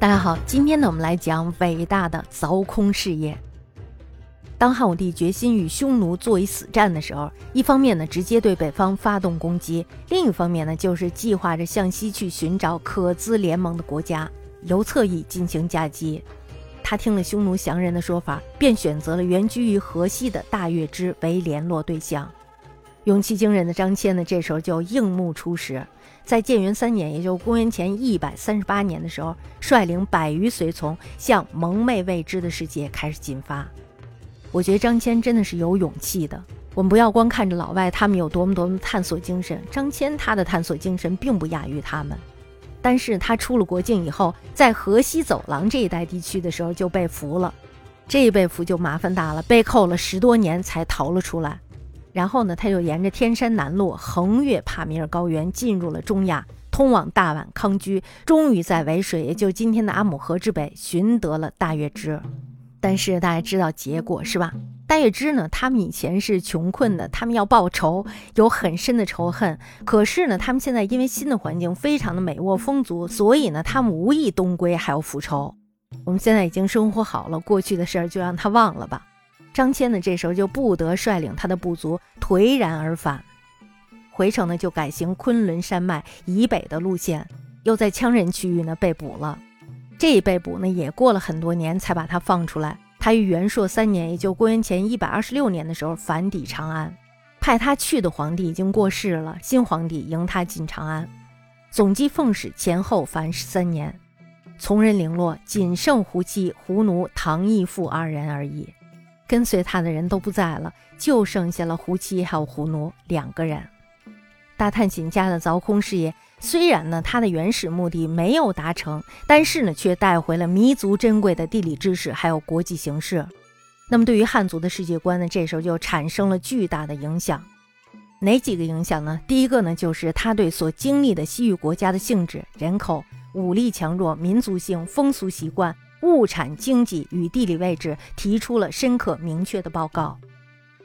大家好，今天呢，我们来讲伟大的凿空事业。当汉武帝决心与匈奴作一死战的时候，一方面呢，直接对北方发动攻击；另一方面呢，就是计划着向西去寻找可资联盟的国家，由侧翼进行夹击。他听了匈奴降人的说法，便选择了原居于河西的大月支为联络对象。勇气惊人的张骞呢，这时候就应募出使。在建元三年，也就是公元前一百三十八年的时候，率领百余随从向蒙昧未知的世界开始进发。我觉得张骞真的是有勇气的。我们不要光看着老外他们有多么多么探索精神，张骞他的探索精神并不亚于他们。但是他出了国境以后，在河西走廊这一带地区的时候就被俘了，这一被俘就麻烦大了，被扣了十多年才逃了出来。然后呢，他就沿着天山南路，横越帕米尔高原，进入了中亚，通往大宛、康居，终于在渭水，也就今天的阿姆河之北，寻得了大月支。但是大家知道结果是吧？大月支呢，他们以前是穷困的，他们要报仇，有很深的仇恨。可是呢，他们现在因为新的环境非常的美沃丰足，所以呢，他们无意东归，还要复仇。我们现在已经生活好了，过去的事儿就让他忘了吧。张骞呢，这时候就不得率领他的部族颓然而返，回程呢就改行昆仑山脉以北的路线，又在羌人区域呢被捕了。这一被捕呢，也过了很多年才把他放出来。他于元朔三年，也就公元前一百二十六年的时候返抵长安。派他去的皇帝已经过世了，新皇帝迎他进长安，总计奉使前后凡十三年，从人零落，仅剩胡姬、胡奴、唐义父二人而已。跟随他的人都不在了，就剩下了胡妻还有胡奴两个人。大探险家的凿空事业，虽然呢他的原始目的没有达成，但是呢却带回了弥足珍贵的地理知识，还有国际形势。那么对于汉族的世界观呢，这时候就产生了巨大的影响。哪几个影响呢？第一个呢，就是他对所经历的西域国家的性质、人口、武力强弱、民族性、风俗习惯。物产经济与地理位置提出了深刻明确的报告，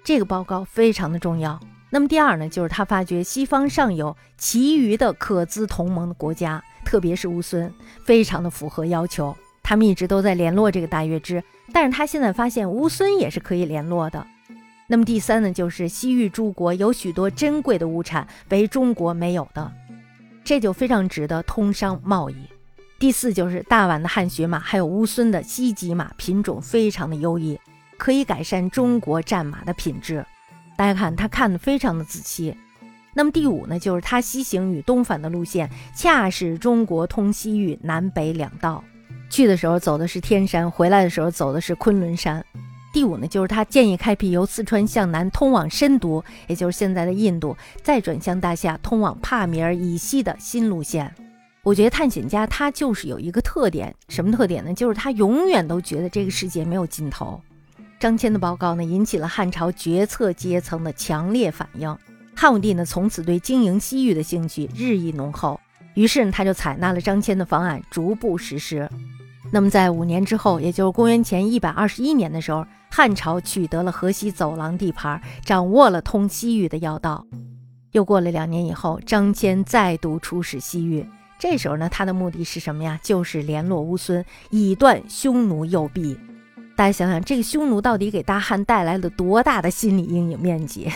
这个报告非常的重要。那么第二呢，就是他发觉西方尚有其余的可资同盟的国家，特别是乌孙，非常的符合要求。他们一直都在联络这个大月支，但是他现在发现乌孙也是可以联络的。那么第三呢，就是西域诸国有许多珍贵的物产为中国没有的，这就非常值得通商贸易。第四就是大宛的汗血马，还有乌孙的西极马品种非常的优异，可以改善中国战马的品质。大家看，他看的非常的仔细。那么第五呢，就是他西行与东返的路线，恰是中国通西域南北两道。去的时候走的是天山，回来的时候走的是昆仑山。第五呢，就是他建议开辟由四川向南通往深毒，也就是现在的印度，再转向大夏通往帕米尔以西的新路线。我觉得探险家他就是有一个特点，什么特点呢？就是他永远都觉得这个世界没有尽头。张骞的报告呢，引起了汉朝决策阶层的强烈反应。汉武帝呢，从此对经营西域的兴趣日益浓厚，于是呢，他就采纳了张骞的方案，逐步实施。那么在五年之后，也就是公元前一百二十一年的时候，汉朝取得了河西走廊地盘，掌握了通西域的要道。又过了两年以后，张骞再度出使西域。这时候呢，他的目的是什么呀？就是联络乌孙，以断匈奴右臂。大家想想，这个匈奴到底给大汉带来了多大的心理阴影面积？